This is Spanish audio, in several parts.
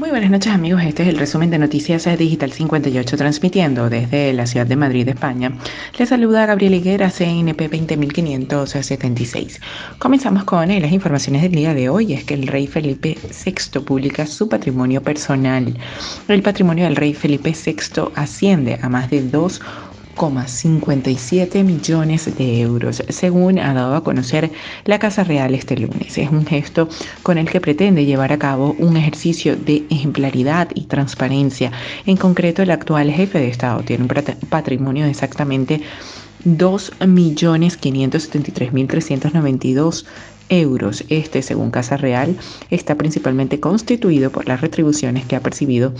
Muy buenas noches amigos, este es el resumen de Noticias Digital 58 transmitiendo desde la ciudad de Madrid, España. Les saluda Gabriel Higuera, CNP 20576. Comenzamos con las informaciones del día de hoy, es que el rey Felipe VI publica su patrimonio personal. El patrimonio del rey Felipe VI asciende a más de 2 57 millones de euros, según ha dado a conocer la Casa Real este lunes. Es un gesto con el que pretende llevar a cabo un ejercicio de ejemplaridad y transparencia. En concreto, el actual jefe de Estado tiene un patrimonio de exactamente 2.573.392 euros. Este, según Casa Real, está principalmente constituido por las retribuciones que ha percibido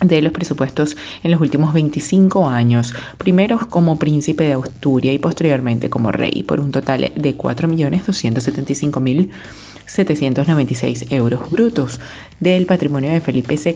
de los presupuestos en los últimos 25 años, primero como príncipe de Asturias y posteriormente como rey, por un total de 4.275.796 euros brutos. Del patrimonio de Felipe VI,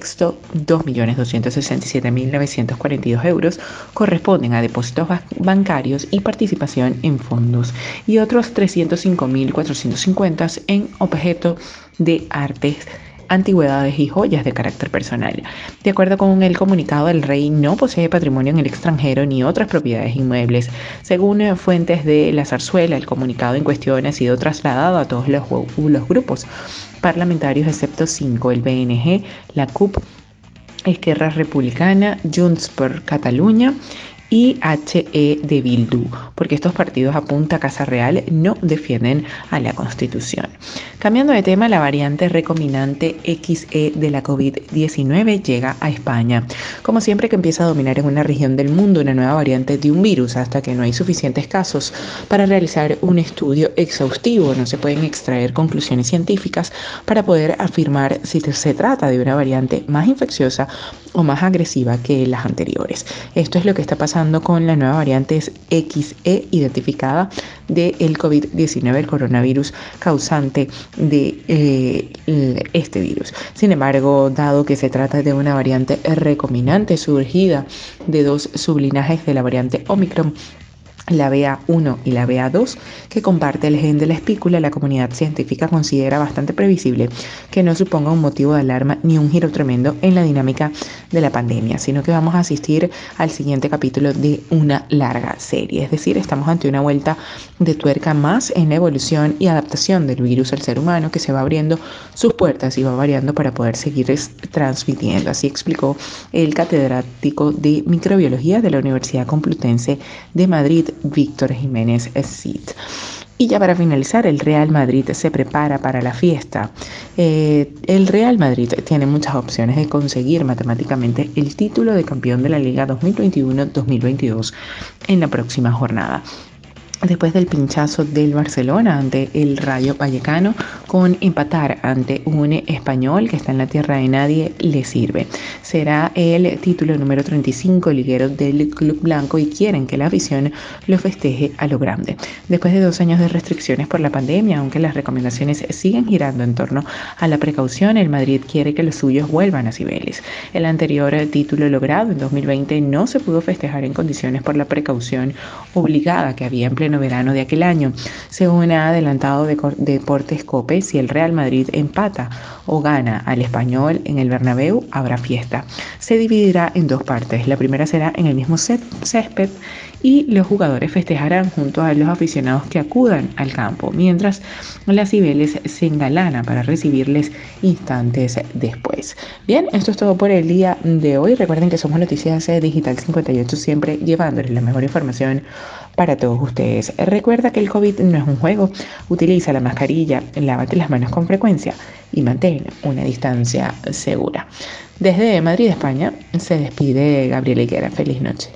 2.267.942 euros corresponden a depósitos bancarios y participación en fondos y otros 305.450 en objeto de artes antigüedades y joyas de carácter personal. De acuerdo con el comunicado, el rey no posee patrimonio en el extranjero ni otras propiedades inmuebles. Según fuentes de la zarzuela, el comunicado en cuestión ha sido trasladado a todos los, grupos parlamentarios excepto cinco, el BNG, la CUP, Esquerra Republicana, Junts per Cataluña y HE de Bildu, porque estos partidos a punta Casa Real no defienden a la Constitución. Cambiando de tema, la variante recombinante XE de la COVID-19 llega a España. Como siempre que empieza a dominar en una región del mundo una nueva variante de un virus hasta que no hay suficientes casos para realizar un estudio exhaustivo, no se pueden extraer conclusiones científicas para poder afirmar si se trata de una variante más infecciosa o más agresiva que las anteriores. Esto es lo que está pasando con la nueva variante XE identificada del COVID-19, el coronavirus causante de eh, este virus. Sin embargo, dado que se trata de una variante recombinante surgida de dos sublinajes de la variante Omicron, la BA1 y la BA2, que comparte el gen de la espícula, la comunidad científica considera bastante previsible que no suponga un motivo de alarma ni un giro tremendo en la dinámica de la pandemia, sino que vamos a asistir al siguiente capítulo de una larga serie. Es decir, estamos ante una vuelta de tuerca más en la evolución y adaptación del virus al ser humano que se va abriendo sus puertas y va variando para poder seguir transmitiendo. Así explicó el catedrático de microbiología de la Universidad Complutense de Madrid, Víctor Jiménez Cid. Y ya para finalizar, el Real Madrid se prepara para la fiesta. Eh, el Real Madrid tiene muchas opciones de conseguir matemáticamente el título de campeón de la Liga 2021-2022 en la próxima jornada después del pinchazo del Barcelona ante el Rayo Vallecano, con empatar ante un español que está en la tierra de nadie, le sirve. Será el título número 35 liguero del Club Blanco y quieren que la afición lo festeje a lo grande. Después de dos años de restricciones por la pandemia, aunque las recomendaciones siguen girando en torno a la precaución, el Madrid quiere que los suyos vuelvan a Cibeles. El anterior título logrado en 2020 no se pudo festejar en condiciones por la precaución obligada que había en pleno verano de aquel año. Según ha adelantado Deportes Cope, si el Real Madrid empata o gana al español en el Bernabéu, habrá fiesta. Se dividirá en dos partes. La primera será en el mismo césped y los jugadores festejarán junto a los aficionados que acudan al campo, mientras las Cibeles se engalanan para recibirles instantes después. Bien, esto es todo por el día de hoy. Recuerden que somos Noticias Digital 58, siempre llevándoles la mejor información para todos ustedes. Recuerda que el COVID no es un juego. Utiliza la mascarilla, lávate las manos con frecuencia y mantén una distancia segura. Desde Madrid, España, se despide Gabriel Higuera. Feliz noche.